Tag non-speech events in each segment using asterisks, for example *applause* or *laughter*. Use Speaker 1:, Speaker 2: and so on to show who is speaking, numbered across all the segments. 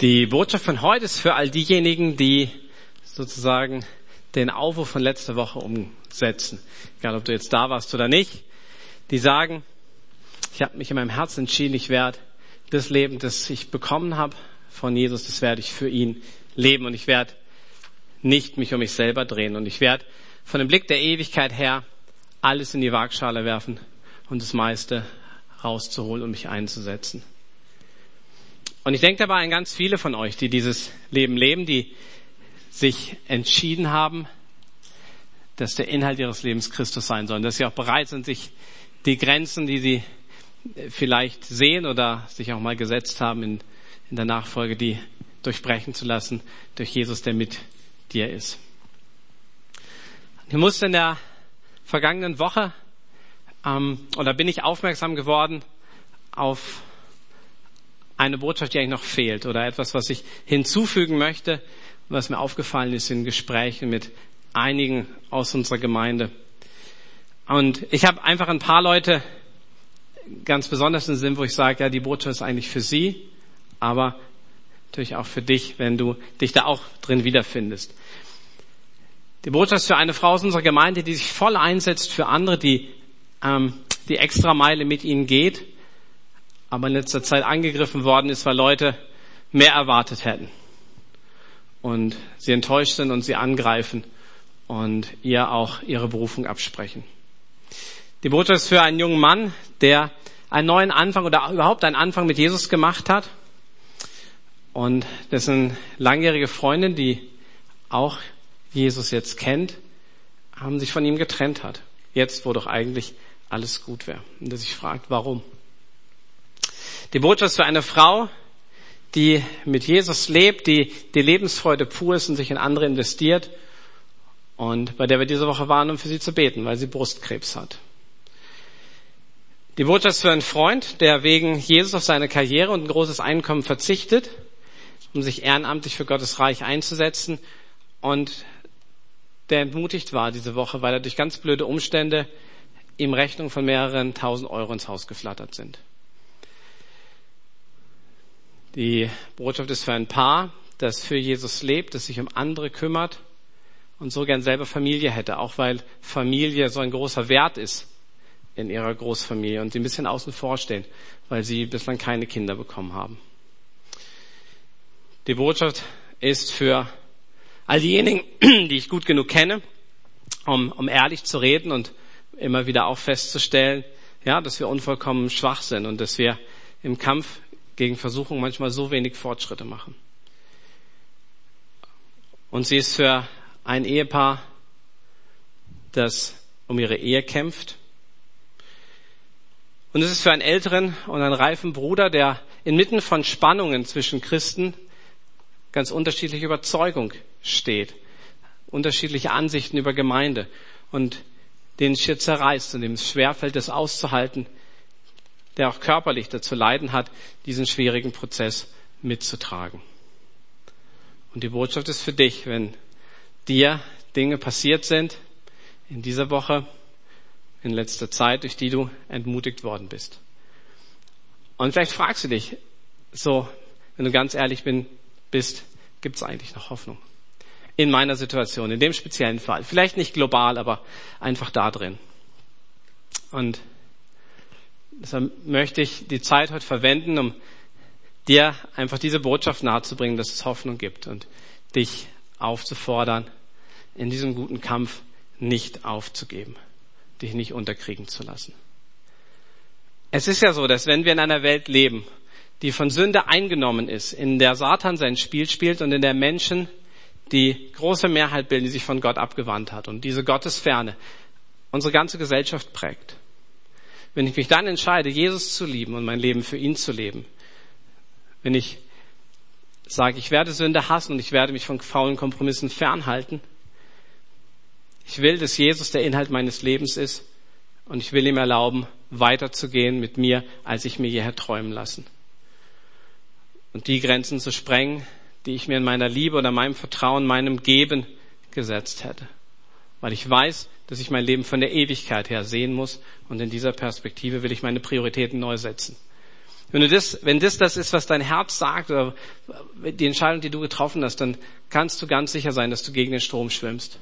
Speaker 1: Die Botschaft von heute ist für all diejenigen, die sozusagen den Aufruf von letzter Woche umsetzen. Egal, ob du jetzt da warst oder nicht. Die sagen, ich habe mich in meinem Herzen entschieden, ich werde das Leben, das ich bekommen habe von Jesus, das werde ich für ihn leben und ich werde nicht mich um mich selber drehen und ich werde von dem Blick der Ewigkeit her alles in die Waagschale werfen und das meiste rauszuholen und mich einzusetzen. Und ich denke dabei an ganz viele von euch, die dieses Leben leben, die sich entschieden haben, dass der Inhalt ihres Lebens Christus sein soll, dass sie auch bereit sind, sich die Grenzen, die sie vielleicht sehen oder sich auch mal gesetzt haben in, in der Nachfolge, die durchbrechen zu lassen durch Jesus, der mit dir ist. Ich musste in der vergangenen Woche ähm, oder bin ich aufmerksam geworden auf eine Botschaft, die eigentlich noch fehlt oder etwas, was ich hinzufügen möchte, was mir aufgefallen ist in Gesprächen mit einigen aus unserer Gemeinde. Und ich habe einfach ein paar Leute ganz besonders im Sinn, wo ich sage, ja, die Botschaft ist eigentlich für sie, aber natürlich auch für dich, wenn du dich da auch drin wiederfindest. Die Botschaft ist für eine Frau aus unserer Gemeinde, die sich voll einsetzt für andere, die ähm, die extra Meile mit ihnen geht aber in letzter Zeit angegriffen worden ist, weil Leute mehr erwartet hätten. Und sie enttäuscht sind und sie angreifen und ihr auch ihre Berufung absprechen. Die Botschaft ist für einen jungen Mann, der einen neuen Anfang oder überhaupt einen Anfang mit Jesus gemacht hat und dessen langjährige Freundin, die auch Jesus jetzt kennt, haben sich von ihm getrennt hat. Jetzt, wo doch eigentlich alles gut wäre. Und der sich fragt, warum? Die Botschaft für eine Frau, die mit Jesus lebt, die die Lebensfreude pur ist und sich in andere investiert und bei der wir diese Woche waren, um für sie zu beten, weil sie Brustkrebs hat. Die Botschaft für einen Freund, der wegen Jesus auf seine Karriere und ein großes Einkommen verzichtet, um sich ehrenamtlich für Gottes Reich einzusetzen und der entmutigt war diese Woche, weil er durch ganz blöde Umstände ihm Rechnungen von mehreren tausend Euro ins Haus geflattert sind. Die Botschaft ist für ein Paar, das für Jesus lebt, das sich um andere kümmert und so gern selber Familie hätte, auch weil Familie so ein großer Wert ist in ihrer Großfamilie und sie ein bisschen außen vor stehen, weil sie bislang keine Kinder bekommen haben. Die Botschaft ist für all diejenigen, *clears throat* die ich gut genug kenne, um, um ehrlich zu reden und immer wieder auch festzustellen, ja, dass wir unvollkommen schwach sind und dass wir im Kampf gegen Versuchung manchmal so wenig Fortschritte machen. Und sie ist für ein Ehepaar, das um ihre Ehe kämpft. Und es ist für einen älteren und einen reifen Bruder, der inmitten von Spannungen zwischen Christen ganz unterschiedliche Überzeugung steht, unterschiedliche Ansichten über Gemeinde und den es hier zerreißt und dem es schwerfällt, das auszuhalten, der auch körperlich dazu leiden hat, diesen schwierigen Prozess mitzutragen. Und die Botschaft ist für dich, wenn dir Dinge passiert sind in dieser Woche, in letzter Zeit, durch die du entmutigt worden bist. Und vielleicht fragst du dich, so, wenn du ganz ehrlich bin, bist, gibt es eigentlich noch Hoffnung? In meiner Situation, in dem speziellen Fall. Vielleicht nicht global, aber einfach da drin. Und Deshalb möchte ich die Zeit heute verwenden, um dir einfach diese Botschaft nahezubringen, dass es Hoffnung gibt und dich aufzufordern, in diesem guten Kampf nicht aufzugeben, dich nicht unterkriegen zu lassen. Es ist ja so, dass wenn wir in einer Welt leben, die von Sünde eingenommen ist, in der Satan sein Spiel spielt und in der Menschen die große Mehrheit bilden, die sich von Gott abgewandt hat und diese Gottesferne unsere ganze Gesellschaft prägt, wenn ich mich dann entscheide, Jesus zu lieben und mein Leben für ihn zu leben, wenn ich sage, ich werde Sünde hassen und ich werde mich von faulen Kompromissen fernhalten, ich will, dass Jesus der Inhalt meines Lebens ist und ich will ihm erlauben, weiterzugehen mit mir, als ich mir hierher träumen lassen. Und die Grenzen zu sprengen, die ich mir in meiner Liebe oder meinem Vertrauen, meinem Geben gesetzt hätte. Weil ich weiß, dass ich mein Leben von der Ewigkeit her sehen muss und in dieser Perspektive will ich meine Prioritäten neu setzen. Wenn du das, wenn das das ist, was dein Herz sagt, oder die Entscheidung, die du getroffen hast, dann kannst du ganz sicher sein, dass du gegen den Strom schwimmst.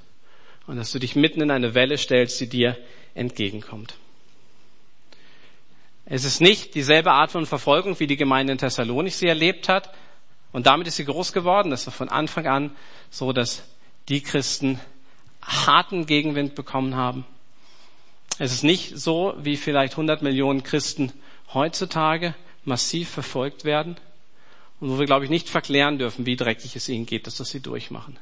Speaker 1: Und dass du dich mitten in eine Welle stellst, die dir entgegenkommt. Es ist nicht dieselbe Art von Verfolgung, wie die Gemeinde in Thessalonik sie erlebt hat. Und damit ist sie groß geworden. Das war von Anfang an so, dass die Christen harten Gegenwind bekommen haben. Es ist nicht so, wie vielleicht 100 Millionen Christen heutzutage massiv verfolgt werden und wo wir, glaube ich, nicht verklären dürfen, wie dreckig es ihnen geht, dass das sie durchmachen.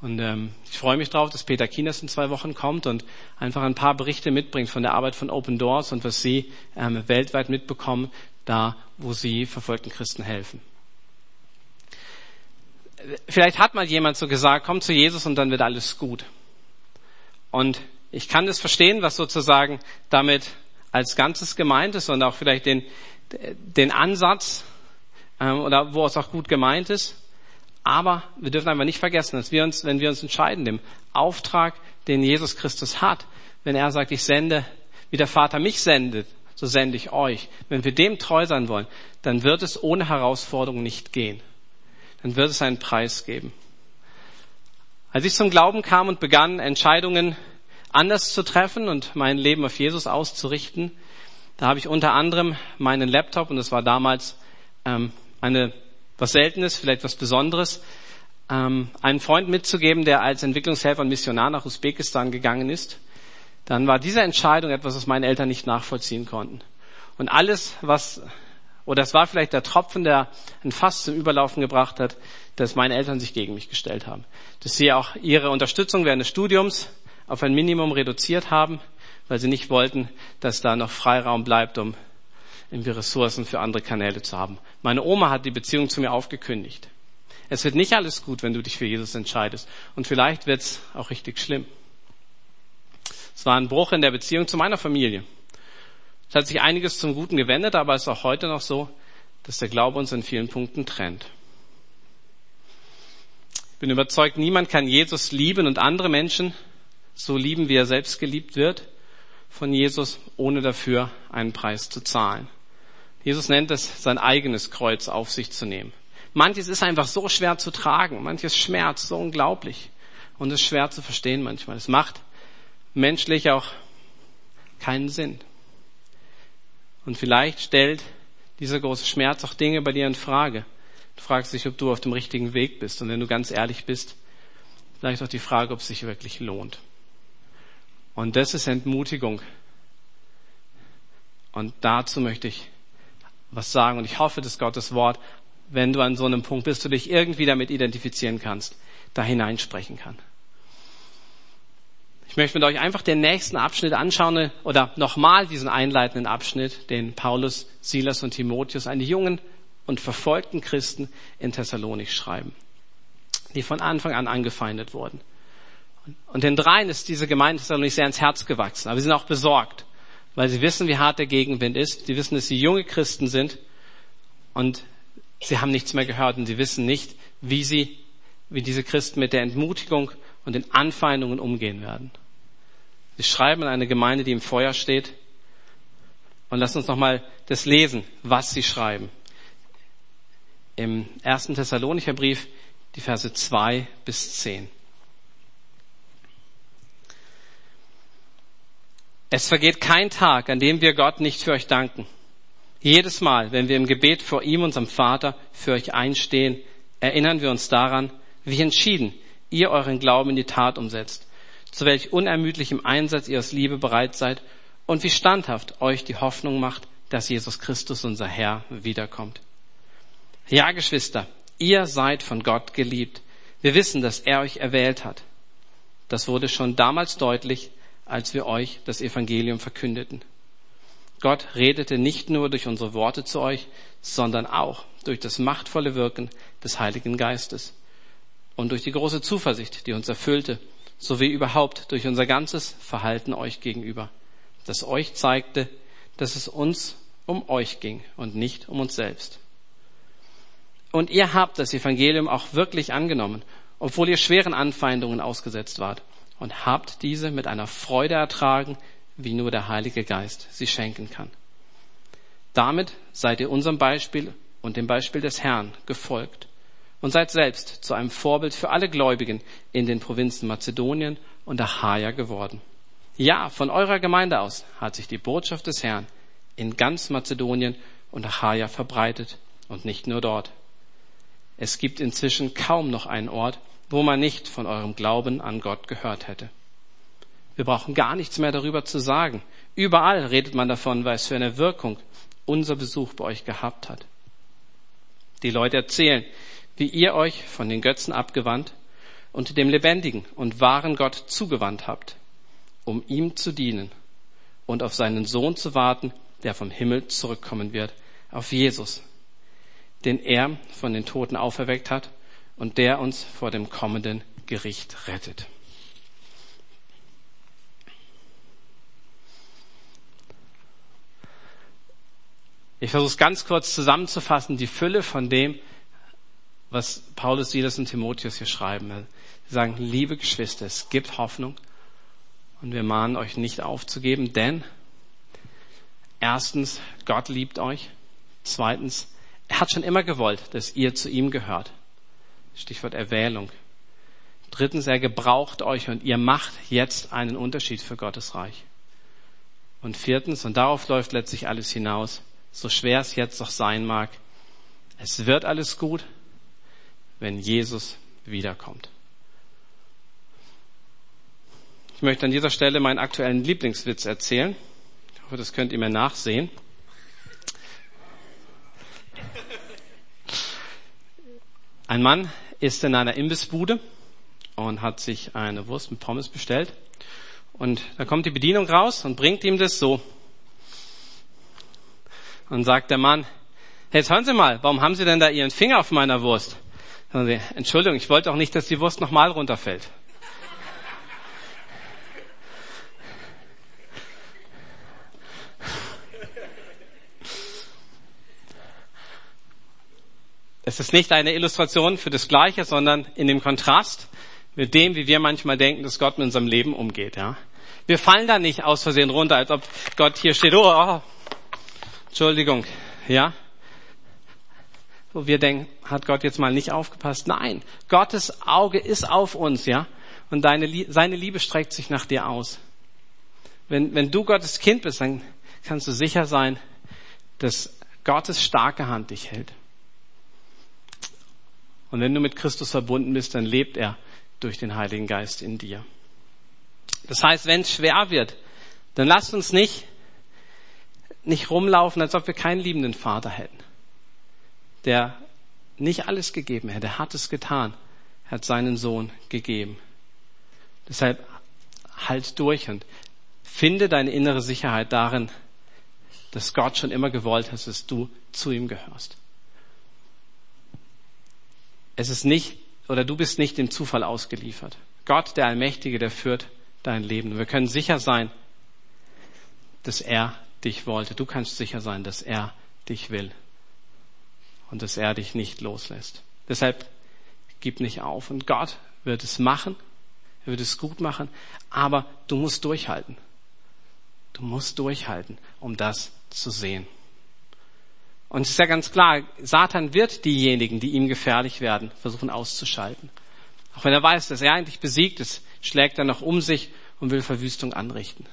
Speaker 1: Und ähm, ich freue mich darauf, dass Peter Kieners in zwei Wochen kommt und einfach ein paar Berichte mitbringt von der Arbeit von Open Doors und was sie ähm, weltweit mitbekommen, da wo sie verfolgten Christen helfen. Vielleicht hat mal jemand so gesagt, komm zu Jesus und dann wird alles gut. Und ich kann das verstehen, was sozusagen damit als Ganzes gemeint ist und auch vielleicht den, den Ansatz ähm, oder wo es auch gut gemeint ist. Aber wir dürfen einfach nicht vergessen, dass wir uns, wenn wir uns entscheiden, dem Auftrag, den Jesus Christus hat, wenn er sagt, ich sende, wie der Vater mich sendet, so sende ich euch. Wenn wir dem treu sein wollen, dann wird es ohne Herausforderung nicht gehen. Dann wird es einen Preis geben. Als ich zum Glauben kam und begann, Entscheidungen anders zu treffen und mein Leben auf Jesus auszurichten, da habe ich unter anderem meinen Laptop, und das war damals ähm, eine was Seltenes, vielleicht was Besonderes, ähm, einen Freund mitzugeben, der als Entwicklungshelfer und Missionar nach Usbekistan gegangen ist. Dann war diese Entscheidung etwas, was meine Eltern nicht nachvollziehen konnten. Und alles, was, oder es war vielleicht der Tropfen, der ein Fass zum Überlaufen gebracht hat, dass meine Eltern sich gegen mich gestellt haben. Dass sie auch ihre Unterstützung während des Studiums auf ein Minimum reduziert haben, weil sie nicht wollten, dass da noch Freiraum bleibt, um irgendwie Ressourcen für andere Kanäle zu haben. Meine Oma hat die Beziehung zu mir aufgekündigt. Es wird nicht alles gut, wenn du dich für Jesus entscheidest. Und vielleicht wird es auch richtig schlimm. Es war ein Bruch in der Beziehung zu meiner Familie. Es hat sich einiges zum Guten gewendet, aber es ist auch heute noch so, dass der Glaube uns in vielen Punkten trennt. Ich bin überzeugt, niemand kann Jesus lieben und andere Menschen so lieben, wie er selbst geliebt wird von Jesus, ohne dafür einen Preis zu zahlen. Jesus nennt es, sein eigenes Kreuz auf sich zu nehmen. Manches ist einfach so schwer zu tragen, manches schmerzt so unglaublich und ist schwer zu verstehen manchmal. Es macht menschlich auch keinen Sinn. Und vielleicht stellt dieser große Schmerz auch Dinge bei dir in Frage. Du fragst dich, ob du auf dem richtigen Weg bist. Und wenn du ganz ehrlich bist, vielleicht auch die Frage, ob es sich wirklich lohnt. Und das ist Entmutigung. Und dazu möchte ich was sagen. Und ich hoffe, dass Gottes Wort, wenn du an so einem Punkt bist, du dich irgendwie damit identifizieren kannst, da hineinsprechen kann. Ich möchte mit euch einfach den nächsten Abschnitt anschauen oder nochmal diesen einleitenden Abschnitt, den Paulus, Silas und Timotheus an die jungen und verfolgten Christen in Thessalonik schreiben, die von Anfang an angefeindet wurden. Und den dreien ist diese Gemeinde Thessalonik sehr ins Herz gewachsen. Aber sie sind auch besorgt, weil sie wissen, wie hart der Gegenwind ist. Sie wissen, dass sie junge Christen sind und sie haben nichts mehr gehört und sie wissen nicht, wie sie, wie diese Christen mit der Entmutigung und den Anfeindungen umgehen werden. Sie schreiben an eine Gemeinde, die im Feuer steht. Und lasst uns nochmal das lesen, was sie schreiben. Im ersten Thessalonicher Brief, die Verse zwei bis zehn. Es vergeht kein Tag, an dem wir Gott nicht für euch danken. Jedes Mal, wenn wir im Gebet vor ihm, unserem Vater, für euch einstehen, erinnern wir uns daran, wie entschieden ihr euren Glauben in die Tat umsetzt, zu welch unermüdlichem Einsatz ihr aus Liebe bereit seid und wie standhaft euch die Hoffnung macht, dass Jesus Christus, unser Herr, wiederkommt. Ja, Geschwister, ihr seid von Gott geliebt. Wir wissen, dass er euch erwählt hat. Das wurde schon damals deutlich, als wir euch das Evangelium verkündeten. Gott redete nicht nur durch unsere Worte zu euch, sondern auch durch das machtvolle Wirken des Heiligen Geistes und durch die große Zuversicht, die uns erfüllte, sowie überhaupt durch unser ganzes Verhalten euch gegenüber, das euch zeigte, dass es uns um euch ging und nicht um uns selbst. Und ihr habt das Evangelium auch wirklich angenommen, obwohl ihr schweren Anfeindungen ausgesetzt wart und habt diese mit einer Freude ertragen, wie nur der Heilige Geist sie schenken kann. Damit seid ihr unserem Beispiel und dem Beispiel des Herrn gefolgt und seid selbst zu einem Vorbild für alle Gläubigen in den Provinzen Mazedonien und Achaia geworden. Ja, von eurer Gemeinde aus hat sich die Botschaft des Herrn in ganz Mazedonien und Achaia verbreitet und nicht nur dort. Es gibt inzwischen kaum noch einen Ort, wo man nicht von eurem Glauben an Gott gehört hätte. Wir brauchen gar nichts mehr darüber zu sagen. Überall redet man davon, was für eine Wirkung unser Besuch bei euch gehabt hat. Die Leute erzählen, wie ihr euch von den Götzen abgewandt und dem lebendigen und wahren Gott zugewandt habt, um ihm zu dienen und auf seinen Sohn zu warten, der vom Himmel zurückkommen wird, auf Jesus, den er von den Toten auferweckt hat und der uns vor dem kommenden Gericht rettet. Ich versuche es ganz kurz zusammenzufassen, die Fülle von dem, was Paulus, Silas und Timotheus hier schreiben. Sie sagen, liebe Geschwister, es gibt Hoffnung und wir mahnen euch nicht aufzugeben, denn erstens, Gott liebt euch. Zweitens, er hat schon immer gewollt, dass ihr zu ihm gehört. Stichwort Erwählung. Drittens, er gebraucht euch und ihr macht jetzt einen Unterschied für Gottes Reich. Und viertens, und darauf läuft letztlich alles hinaus, so schwer es jetzt doch sein mag, es wird alles gut, wenn Jesus wiederkommt. Ich möchte an dieser Stelle meinen aktuellen Lieblingswitz erzählen. Ich hoffe, das könnt ihr mir nachsehen. Ein Mann ist in einer Imbissbude und hat sich eine Wurst mit Pommes bestellt. Und da kommt die Bedienung raus und bringt ihm das so. Und sagt der Mann, jetzt hören Sie mal, warum haben Sie denn da Ihren Finger auf meiner Wurst? Sie, Entschuldigung, ich wollte auch nicht, dass die Wurst nochmal runterfällt. Es ist nicht eine Illustration für das Gleiche, sondern in dem Kontrast mit dem, wie wir manchmal denken, dass Gott mit unserem Leben umgeht. Ja? Wir fallen da nicht aus Versehen runter, als ob Gott hier steht, oh, oh Entschuldigung, ja? Wo wir denken, hat Gott jetzt mal nicht aufgepasst? Nein, Gottes Auge ist auf uns, ja? Und deine, seine Liebe streckt sich nach dir aus. Wenn, wenn du Gottes Kind bist, dann kannst du sicher sein, dass Gottes starke Hand dich hält. Und wenn du mit Christus verbunden bist, dann lebt er durch den Heiligen Geist in dir. Das heißt, wenn es schwer wird, dann lasst uns nicht, nicht rumlaufen, als ob wir keinen liebenden Vater hätten der nicht alles gegeben hätte. Er hat es getan. Hat seinen Sohn gegeben. Deshalb halt durch und finde deine innere Sicherheit darin, dass Gott schon immer gewollt hat, dass du zu ihm gehörst. Es ist nicht, oder du bist nicht dem Zufall ausgeliefert. Gott, der Allmächtige, der führt dein Leben. wir können sicher sein, dass er dich wollte. Du kannst sicher sein, dass er dich will und dass er dich nicht loslässt. Deshalb gib nicht auf. Und Gott wird es machen. Er wird es gut machen. Aber du musst durchhalten. Du musst durchhalten, um das zu sehen. Und es ist ja ganz klar, Satan wird diejenigen, die ihm gefährlich werden, versuchen auszuschalten. Auch wenn er weiß, dass er eigentlich besiegt ist, schlägt er noch um sich und will Verwüstung anrichten.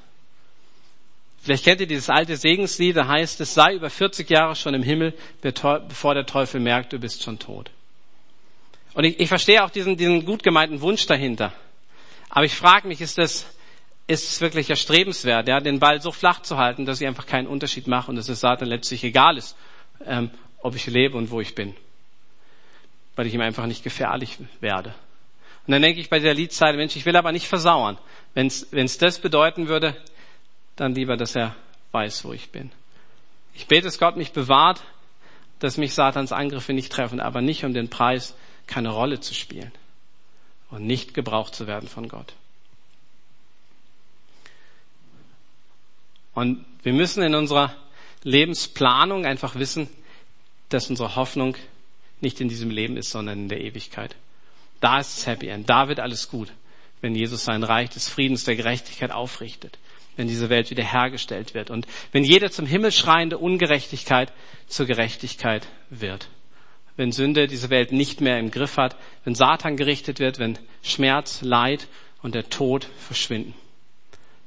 Speaker 1: Vielleicht kennt ihr dieses alte Segenslied, da heißt es, sei über 40 Jahre schon im Himmel, bevor der Teufel merkt, du bist schon tot. Und ich, ich verstehe auch diesen, diesen gut gemeinten Wunsch dahinter. Aber ich frage mich, ist das, ist es wirklich erstrebenswert, ja, den Ball so flach zu halten, dass ich einfach keinen Unterschied mache und dass es Satan letztlich egal ist, ähm, ob ich lebe und wo ich bin. Weil ich ihm einfach nicht gefährlich werde. Und dann denke ich bei der Liedzeile, Mensch, ich will aber nicht versauern. Wenn es das bedeuten würde, dann lieber, dass er weiß, wo ich bin. Ich bete, dass Gott mich bewahrt, dass mich Satans Angriffe nicht treffen, aber nicht um den Preis keine Rolle zu spielen und nicht gebraucht zu werden von Gott. Und wir müssen in unserer Lebensplanung einfach wissen, dass unsere Hoffnung nicht in diesem Leben ist, sondern in der Ewigkeit. Da ist es Happy End. Da wird alles gut, wenn Jesus sein Reich des Friedens, der Gerechtigkeit aufrichtet. Wenn diese Welt wiederhergestellt wird und wenn jede zum Himmel schreiende Ungerechtigkeit zur Gerechtigkeit wird. Wenn Sünde diese Welt nicht mehr im Griff hat, wenn Satan gerichtet wird, wenn Schmerz, Leid und der Tod verschwinden.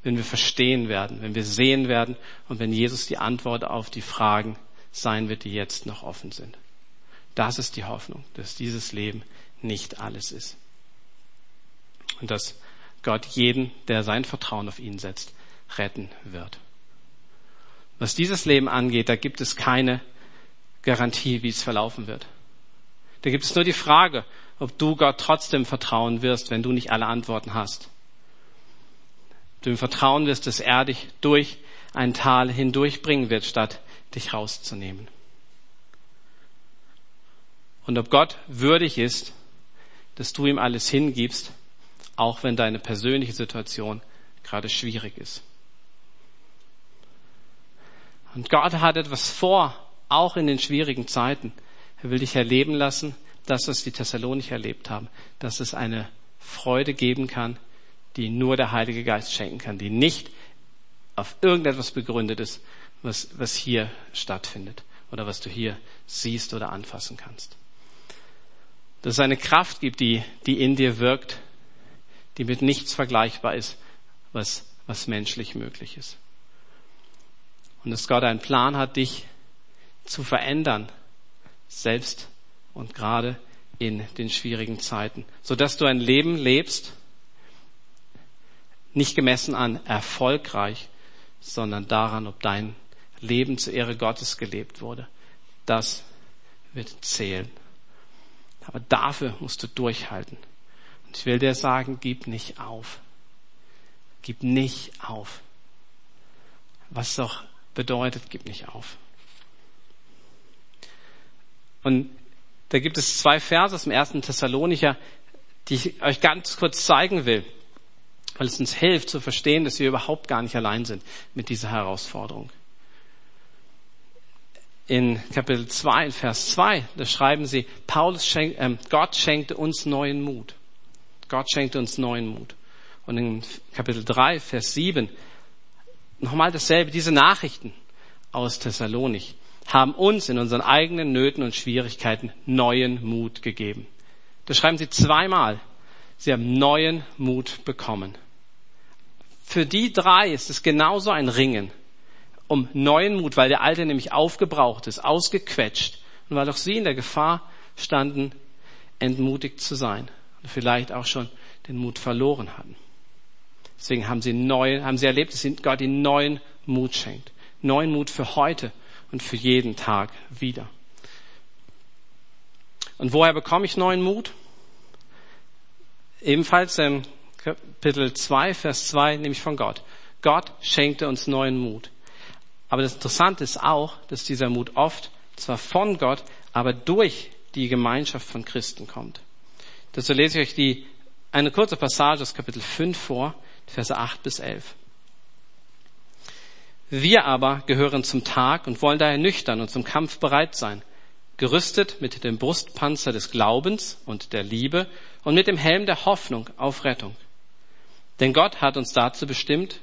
Speaker 1: Wenn wir verstehen werden, wenn wir sehen werden und wenn Jesus die Antwort auf die Fragen sein wird, die jetzt noch offen sind. Das ist die Hoffnung, dass dieses Leben nicht alles ist. Und dass Gott jeden, der sein Vertrauen auf ihn setzt, retten wird. Was dieses Leben angeht, da gibt es keine Garantie, wie es verlaufen wird. Da gibt es nur die Frage, ob du Gott trotzdem vertrauen wirst, wenn du nicht alle Antworten hast. Du ihm vertrauen wirst, dass er dich durch ein Tal hindurchbringen wird, statt dich rauszunehmen. Und ob Gott würdig ist, dass du ihm alles hingibst, auch wenn deine persönliche Situation gerade schwierig ist. Und Gott hat etwas vor, auch in den schwierigen Zeiten. Er will dich erleben lassen, das, was die Thessalonicher erlebt haben, dass es eine Freude geben kann, die nur der Heilige Geist schenken kann, die nicht auf irgendetwas begründet ist, was, was hier stattfindet oder was du hier siehst oder anfassen kannst. Dass es eine Kraft gibt, die, die in dir wirkt, die mit nichts vergleichbar ist, was, was menschlich möglich ist. Und dass Gott einen Plan hat, dich zu verändern, selbst und gerade in den schwierigen Zeiten, so dass du ein Leben lebst, nicht gemessen an erfolgreich, sondern daran, ob dein Leben zur Ehre Gottes gelebt wurde. Das wird zählen. Aber dafür musst du durchhalten. Und ich will dir sagen, gib nicht auf. Gib nicht auf. Was doch bedeutet, gib nicht auf. Und da gibt es zwei Verse aus dem ersten Thessalonicher, die ich euch ganz kurz zeigen will, weil es uns hilft zu verstehen, dass wir überhaupt gar nicht allein sind mit dieser Herausforderung. In Kapitel 2, in Vers 2, da schreiben sie, Paulus schenkt, äh, Gott schenkte uns neuen Mut. Gott schenkte uns neuen Mut. Und in Kapitel 3, Vers 7, nochmal dasselbe, diese Nachrichten aus Thessalonich haben uns in unseren eigenen Nöten und Schwierigkeiten neuen Mut gegeben. Das schreiben sie zweimal. Sie haben neuen Mut bekommen. Für die drei ist es genauso ein Ringen um neuen Mut, weil der alte nämlich aufgebraucht ist, ausgequetscht und weil auch sie in der Gefahr standen, entmutigt zu sein und vielleicht auch schon den Mut verloren hatten. Deswegen haben sie neu, haben sie erlebt, dass Gott ihnen neuen Mut schenkt. Neuen Mut für heute und für jeden Tag wieder. Und woher bekomme ich neuen Mut? Ebenfalls im Kapitel 2, Vers 2, nämlich von Gott. Gott schenkte uns neuen Mut. Aber das Interessante ist auch, dass dieser Mut oft zwar von Gott, aber durch die Gemeinschaft von Christen kommt. Dazu lese ich euch die, eine kurze Passage aus Kapitel 5 vor, Verse 8 bis 11. Wir aber gehören zum Tag und wollen daher nüchtern und zum Kampf bereit sein, gerüstet mit dem Brustpanzer des Glaubens und der Liebe und mit dem Helm der Hoffnung auf Rettung. Denn Gott hat uns dazu bestimmt,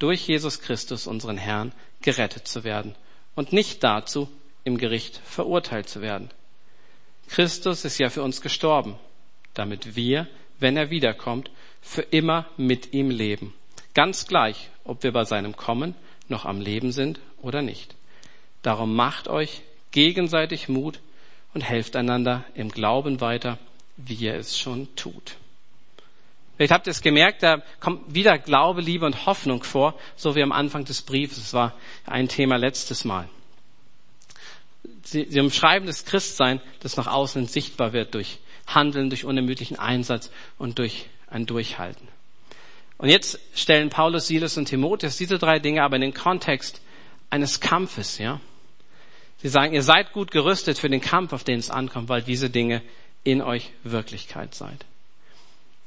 Speaker 1: durch Jesus Christus, unseren Herrn, gerettet zu werden und nicht dazu, im Gericht verurteilt zu werden. Christus ist ja für uns gestorben, damit wir, wenn er wiederkommt, für immer mit ihm leben. Ganz gleich, ob wir bei seinem Kommen noch am Leben sind oder nicht. Darum macht euch gegenseitig Mut und helft einander im Glauben weiter, wie ihr es schon tut. Vielleicht habt ihr es gemerkt, da kommt wieder Glaube, Liebe und Hoffnung vor, so wie am Anfang des Briefes. Das war ein Thema letztes Mal. Sie, sie umschreiben das Christsein, das nach außen sichtbar wird durch Handeln, durch unermüdlichen Einsatz und durch ein Durchhalten. Und jetzt stellen Paulus, Silas und Timotheus diese drei Dinge aber in den Kontext eines Kampfes, ja. Sie sagen, ihr seid gut gerüstet für den Kampf, auf den es ankommt, weil diese Dinge in euch Wirklichkeit seid.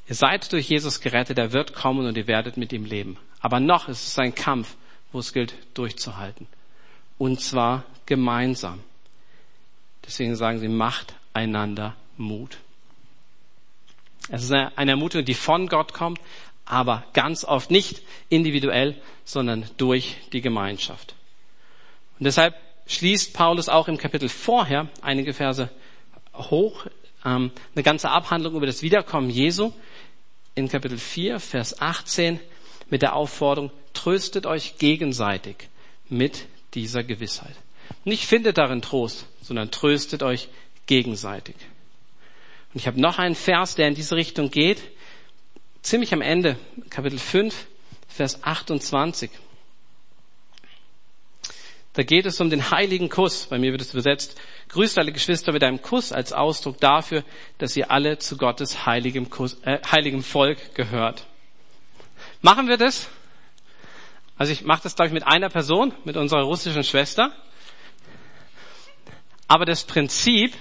Speaker 1: Ihr seid durch Jesus gerettet, er wird kommen und ihr werdet mit ihm leben. Aber noch ist es ein Kampf, wo es gilt, durchzuhalten. Und zwar gemeinsam. Deswegen sagen sie, macht einander Mut. Es ist eine Ermutigung, die von Gott kommt, aber ganz oft nicht individuell, sondern durch die Gemeinschaft. Und deshalb schließt Paulus auch im Kapitel vorher einige Verse hoch ähm, eine ganze Abhandlung über das Wiederkommen Jesu in Kapitel 4, Vers 18 mit der Aufforderung, tröstet euch gegenseitig mit dieser Gewissheit. Nicht findet darin Trost, sondern tröstet euch gegenseitig. Und ich habe noch einen Vers, der in diese Richtung geht, ziemlich am Ende, Kapitel 5, Vers 28. Da geht es um den heiligen Kuss. Bei mir wird es übersetzt, grüßt alle Geschwister mit einem Kuss als Ausdruck dafür, dass ihr alle zu Gottes heiligem, Kuss, äh, heiligem Volk gehört. Machen wir das? Also ich mache das, glaube ich, mit einer Person, mit unserer russischen Schwester. Aber das Prinzip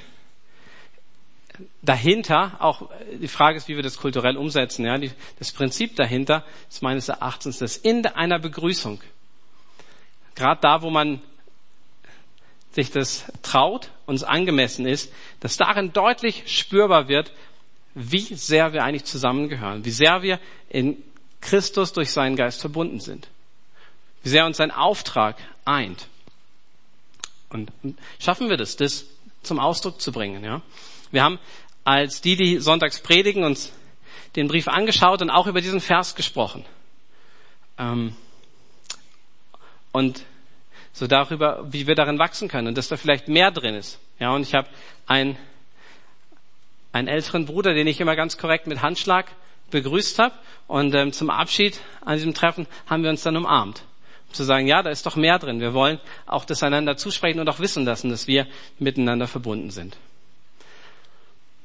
Speaker 1: dahinter, auch die Frage ist, wie wir das kulturell umsetzen, ja, das Prinzip dahinter ist meines Erachtens das in einer Begrüßung. Gerade da, wo man sich das traut und es angemessen ist, dass darin deutlich spürbar wird, wie sehr wir eigentlich zusammengehören, wie sehr wir in Christus durch seinen Geist verbunden sind, wie sehr uns sein Auftrag eint. Und schaffen wir das, das zum Ausdruck zu bringen, ja? Wir haben als die, die sonntags predigen, uns den Brief angeschaut und auch über diesen Vers gesprochen. Ähm, und so darüber, wie wir darin wachsen können und dass da vielleicht mehr drin ist. Ja, und ich habe einen, einen älteren Bruder, den ich immer ganz korrekt mit Handschlag begrüßt habe. Und ähm, zum Abschied an diesem Treffen haben wir uns dann umarmt. Um zu sagen, ja, da ist doch mehr drin. Wir wollen auch das einander zusprechen und auch wissen lassen, dass wir miteinander verbunden sind.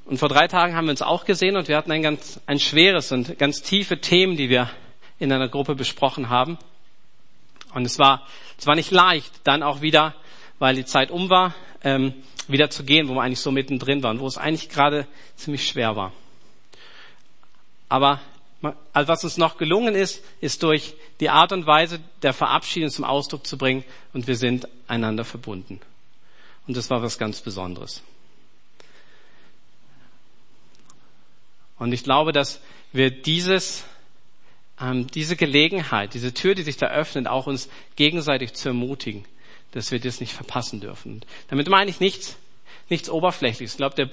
Speaker 1: Und vor drei Tagen haben wir uns auch gesehen und wir hatten ein ganz ein schweres und ganz tiefe Themen, die wir in einer Gruppe besprochen haben. Und es war, es war nicht leicht, dann auch wieder, weil die Zeit um war, ähm, wieder zu gehen, wo wir eigentlich so mittendrin waren, wo es eigentlich gerade ziemlich schwer war. Aber also was uns noch gelungen ist, ist durch die Art und Weise der Verabschiedung zum Ausdruck zu bringen und wir sind einander verbunden. Und das war was ganz Besonderes. Und ich glaube, dass wir dieses ähm, diese Gelegenheit, diese Tür, die sich da öffnet, auch uns gegenseitig zu ermutigen, dass wir das nicht verpassen dürfen. Damit meine ich nichts, nichts Oberflächliches. Ich glaube, der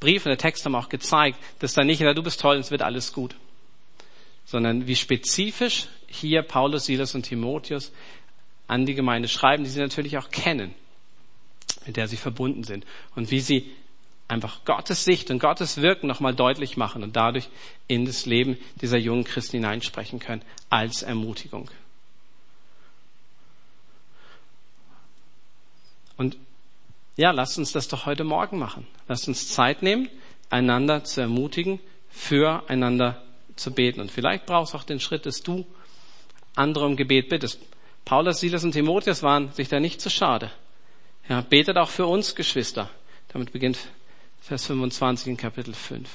Speaker 1: Brief und der Text haben auch gezeigt, dass da nicht, na, du bist toll und es wird alles gut. Sondern wie spezifisch hier Paulus, Silas und Timotheus an die Gemeinde schreiben, die sie natürlich auch kennen, mit der sie verbunden sind. Und wie sie einfach Gottes Sicht und Gottes Wirken nochmal deutlich machen und dadurch in das Leben dieser jungen Christen hineinsprechen können als Ermutigung. Und ja, lasst uns das doch heute Morgen machen. Lasst uns Zeit nehmen, einander zu ermutigen, füreinander zu beten. Und vielleicht brauchst du auch den Schritt, dass du andere um Gebet bittest. Paulus, Silas und Timotheus waren sich da nicht zu schade. Ja, betet auch für uns, Geschwister. Damit beginnt Vers 25 in Kapitel 5.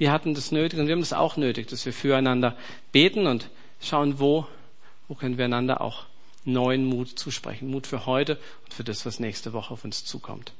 Speaker 1: Die hatten das nötig und wir haben das auch nötig, dass wir füreinander beten und schauen, wo, wo können wir einander auch neuen Mut zusprechen. Mut für heute und für das, was nächste Woche auf uns zukommt.